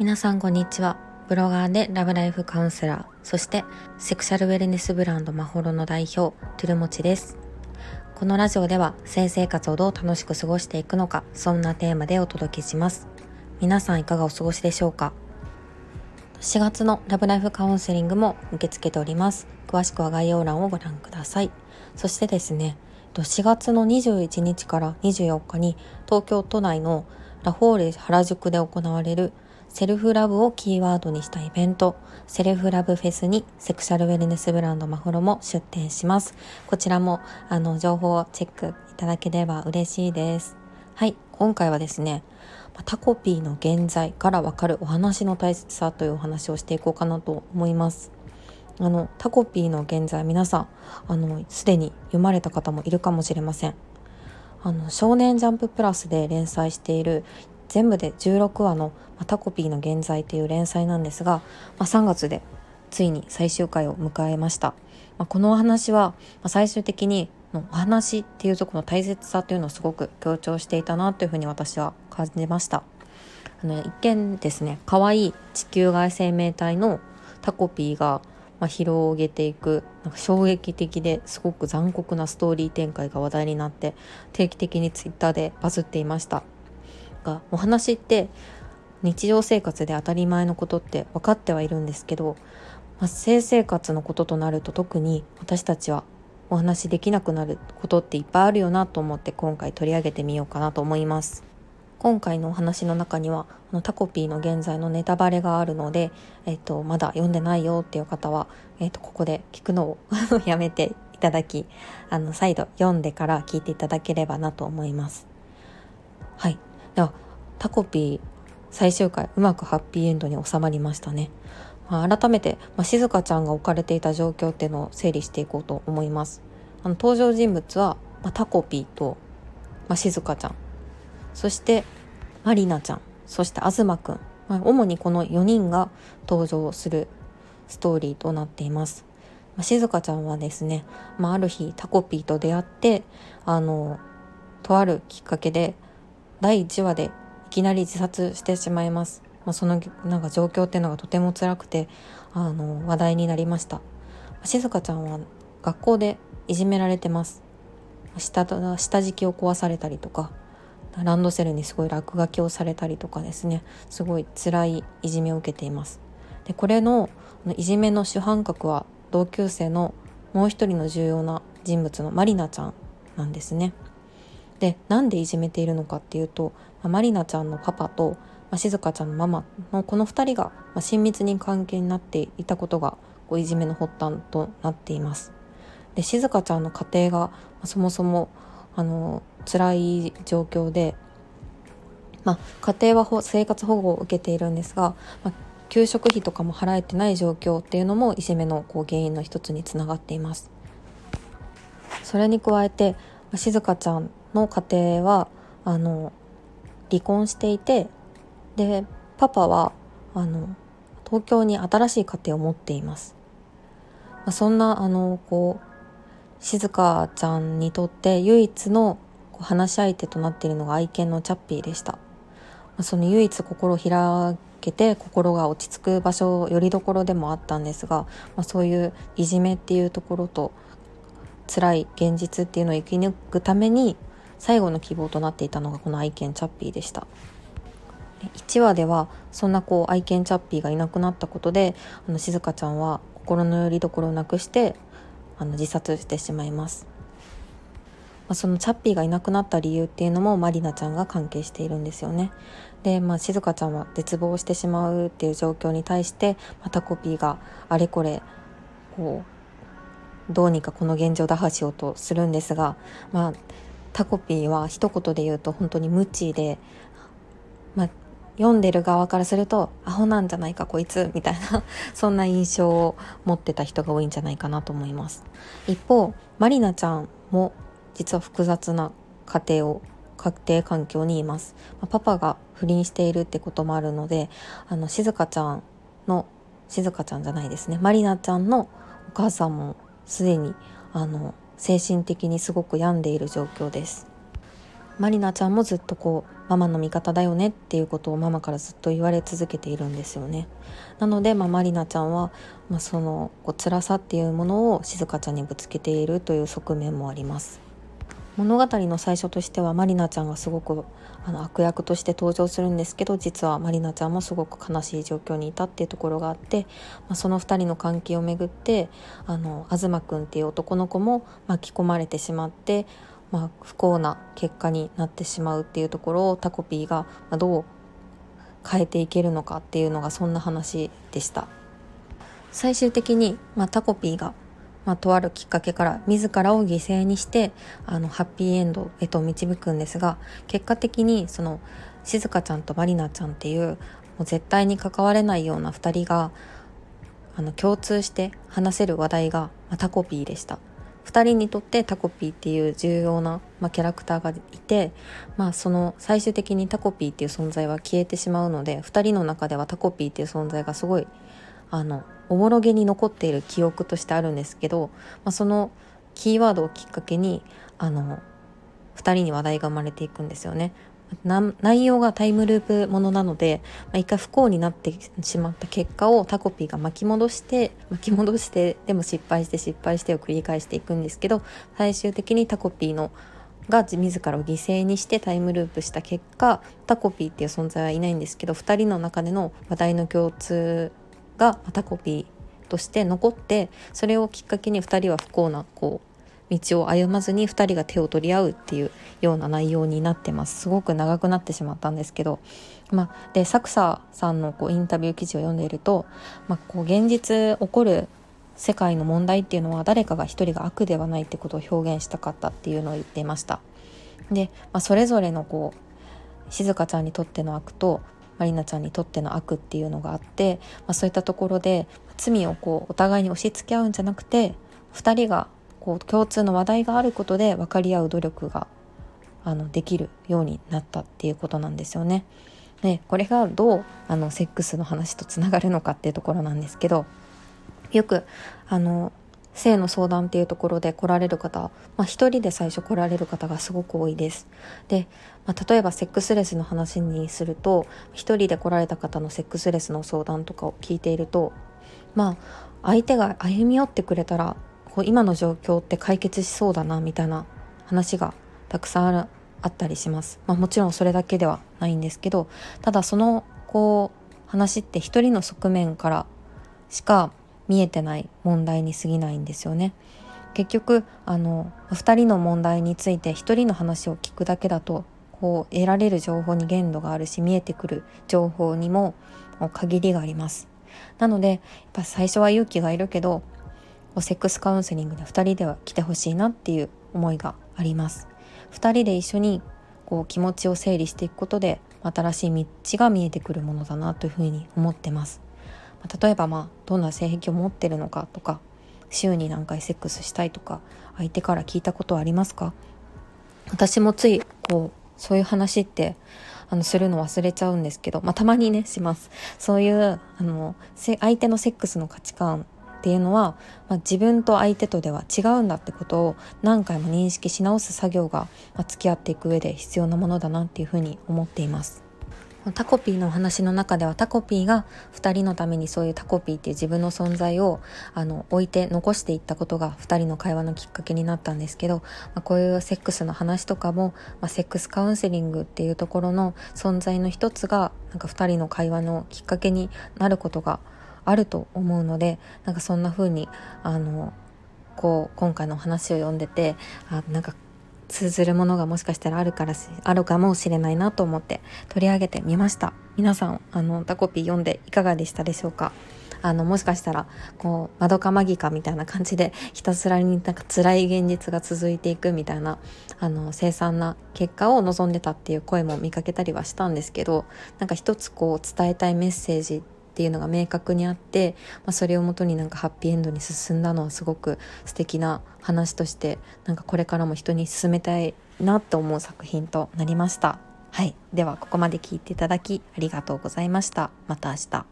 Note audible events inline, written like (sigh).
皆さんこんにちは。ブロガーでラブライフカウンセラー。そしてセクシャルウェルネスブランドマホロの代表トゥルモチです。このラジオでは性生活をどう楽しく過ごしていくのかそんなテーマでお届けします。皆さんいかがお過ごしでしょうか？4月のラブライフカウンセリングも受け付けております。詳しくは概要欄をご覧ください。そしてですね4月の21日から24日に東京都内のラフォーレ原宿で行われるセルフラブをキーワードにしたイベント、セルフラブフェスにセクシャルウェルネスブランドマフロも出展します。こちらも、あの、情報をチェックいただければ嬉しいです。はい、今回はですね、タコピーの現在からわかるお話の大切さというお話をしていこうかなと思います。あの、タコピーの現在、皆さん、あの、すでに読まれた方もいるかもしれません。あの、少年ジャンププラスで連載している全部で16話の「タコピーの現在」という連載なんですが、まあ、3月でついに最終回を迎えました、まあ、このお話は、ま最終的にのお話っていうとこの大切さというのをすごく強調していたなというふうに私は感じましたあの一見ですね可愛い地球外生命体のタコピーがまあ、広げていくなんか衝撃的ですごく残酷なストーリー展開が話題になって定期的にツイッターでバズっていましたがお話って日常生活で当たり前のことって分かってはいるんですけど、まあ、性生活のこととなると特に私たちはお話できなくなることっていっぱいあるよなと思って今回取り上げてみようかなと思います。今回のお話の中にはあのタコピーの現在のネタバレがあるので、えっと、まだ読んでないよっていう方は、えっと、ここで聞くのを (laughs) やめていただきあの再度読んでから聞いていただければなと思います。はい。ではタコピー最終回うまくハッピーエンドに収まりましたね、まあ、改めて、まあ、静香ちゃんが置かれていた状況っていうのを整理していこうと思います。あの登場人物は、まあ、タコピーと、まあ、静香ちゃん。そしてマリナちゃんそして東くん、まあ、主にこの4人が登場するストーリーとなっていますまあ、静香ちゃんはですね、まあ、ある日タコピーと出会ってあのとあるきっかけで第1話でいきなり自殺してしまいます。まあ、そのなんか状況っていうのがとても辛くてあの話題になりました。静香ちゃんは学校でいじめられてます。下下敷きを壊されたりとかランドセルにすごい落書きをされたりとかですねすごい辛いいじめを受けていますでこれのいじめの主犯格は同級生のもう一人の重要な人物のマリナちゃんなんですねでなんでいじめているのかっていうと、まあ、マリナちゃんのパパと、まあ、静香ちゃんのママのこの2人が、ま、親密に関係になっていたことがこういじめの発端となっています。で静香ちゃんの家庭が、ま、そもそもあの辛い状況で、まあ、家庭は生活保護を受けているんですが、まあ、給食費とかも払えてない状況っていうのもいじめのこう原因の一つにつながっています。それに加えて、静香ちゃんの家庭はあの離婚していてでパパはあの東京に新しい家庭を持っています、まあ、そんなあのこう静香ちゃんにとって唯一の話し相手となっているのが愛犬のチャッピーでした、その唯一心を開けて心が落ち着く場所よりどころでもあったんですが、まあ、そういういじめっていうところと辛い現実っていうのを生き抜くために最後の希望となっていたのがこの愛犬チャッピーでした。1話ではそんなこう愛犬チャッピーがいなくなったことであの静香ちゃんは心の拠り所をなくしてあの自殺してしまいます、まあ、そのチャッピーがいなくなった理由っていうのもマリナちゃんが関係しているんですよね。で、まあ、静香ちゃんは絶望してしまうっていう状況に対してまたコピーがあれこれこうどうにかこの現状打破しようとするんですがまあタコピーは一言で言うと本当に無知で、まあ、読んでる側からするとアホなんじゃないかこいつみたいな (laughs) そんな印象を持ってた人が多いんじゃないかなと思います。一方マリナちゃんも実は複雑な家庭を家庭環境にいます、パパが不倫しているってこともあるのであの静香ちゃんの静香ちゃんじゃないですね。マリナちゃんのお母さんもすでにあの精神的にすごく病んでいる状況です。まりなちゃんもずっとこうママの味方だよねっていうことをママからずっと言われ続けているんですよね。なので、まあ、まりなちゃんは、まあ、そのこう辛さっていうものを静香ちゃんにぶつけているという側面もあります。物語の最初としてはまりなちゃんがすごくあの悪役として登場するんですけど実はまりなちゃんもすごく悲しい状況にいたっていうところがあって、まあ、その2人の関係をめぐってあの東くんっていう男の子も巻き込まれてしまって、まあ、不幸な結果になってしまうっていうところをタコピーがどう変えていけるのかっていうのがそんな話でした。最終的に、まあ、タコピーがまあ、とあるきっかけから自らを犠牲にしてあのハッピーエンドへと導くんですが結果的にその静香ちゃんとまりなちゃんっていうもう絶対に関われないような2人があの共通して話せる話題が、まあ、タコピーでした2人にとってタコピーっていう重要な、まあ、キャラクターがいて、まあ、その最終的にタコピーっていう存在は消えてしまうので2人の中ではタコピーっていう存在がすごいあのおぼろげに残っている記憶としてあるんですけど、まあ、そのキーワードをきっかけにあの2人に話題が生まれていくんですよね。内容がタイムループものなので、まあ、一回不幸になってしまった結果をタコピーが巻き戻して巻き戻してでも失敗して失敗してを繰り返していくんですけど最終的にタコピーのが自らを犠牲にしてタイムループした結果タコピーっていう存在はいないんですけど2人の中での話題の共通がタコピーとして残ってそれをきっかけに2人は不幸なこう道を歩まずに2人が手を取り合うっていうような内容になってます。すごく長くなってしまったんですけど、まあ、で作者さんのこうインタビュー記事を読んでいると、まあ、こう現実起こる世界の問題っていうのは誰かが一人が悪ではないってことを表現したかったっていうのを言っていました。で、まあ、それぞれのこう静香ちゃんにとっての悪とまりなちゃんにとっての悪っていうのがあって、まあ、そういったところで罪をこうお互いに押し付け合うんじゃなくて2人がこう共通の話題があることで分かり合う努力があのできるようになったっていうことなんですよね。でこれがどうあのセックスの話とつながるのかっていうところなんですけどよくあの性の相談っていうところで来られる方、まあ、一人で最初来られる方がすごく多いです。で、まあ、例えばセックスレスの話にすると一人で来られた方のセックスレスの相談とかを聞いているとまあ相手が歩み寄ってくれたらこう今の状況って解決しそうだなみたいな話がたくさんあるあったりします。まあ、もちろんそれだけではないんですけどただそのこう話って一人の側面からしか見えてない問題に過ぎないんですよね。結局あの2人の問題について1人の話を聞くだけだとこう得られる情報に限度があるし見えてくる情報にも限りがあります。なのでやっぱ最初は勇気がいるけどセックスカウンセリングで2人では来てほしいなっていう思いがあります。2人で一緒にこう気持ちを整理していくことで新しい道が見えてくるものだなというふうに思ってます。例えばまあどんな性癖を持ってるのかとか週に何回セックスしたいとか相手から聞いたことはありますか？私もついこうそういう話ってあのするの忘れちゃうんですけど、まあ、たまにねしますそういうあの相手のセックスの価値観っていうのは、まあ、自分と相手とでは違うんだってことを何回も認識し直す作業が、まあ、付き合っていく上で必要なものだなっていうふうに思っています。タコピーのお話の中ではタコピーが2人のためにそういうタコピーっていう自分の存在をあの置いて残していったことが2人の会話のきっかけになったんですけど、まあ、こういうセックスの話とかも、まあ、セックスカウンセリングっていうところの存在の一つがなんか2人の会話のきっかけになることがあると思うのでなんかそんな風にあのこう今回の話を読んでてあなんか通ずるものがもしかしたらあるからあるかもしれないなと思って取り上げてみました。皆さんあのタコピー読んでいかがでしたでしょうか？あのもしかしたらこう窓かマギかみたいな感じでひたすらになんか辛い現実が続いていくみたいなあの凄惨な結果を望んでたっていう声も見かけたりはしたんですけどなんか一つこう伝えたいメッセージっていうのが明確にあって、まあ、それをもとになんかハッピーエンドに進んだのはすごく素敵な話としてなんかこれからも人に勧めたいなと思う作品となりました。はい。ではここまで聞いていただきありがとうございました。また明日。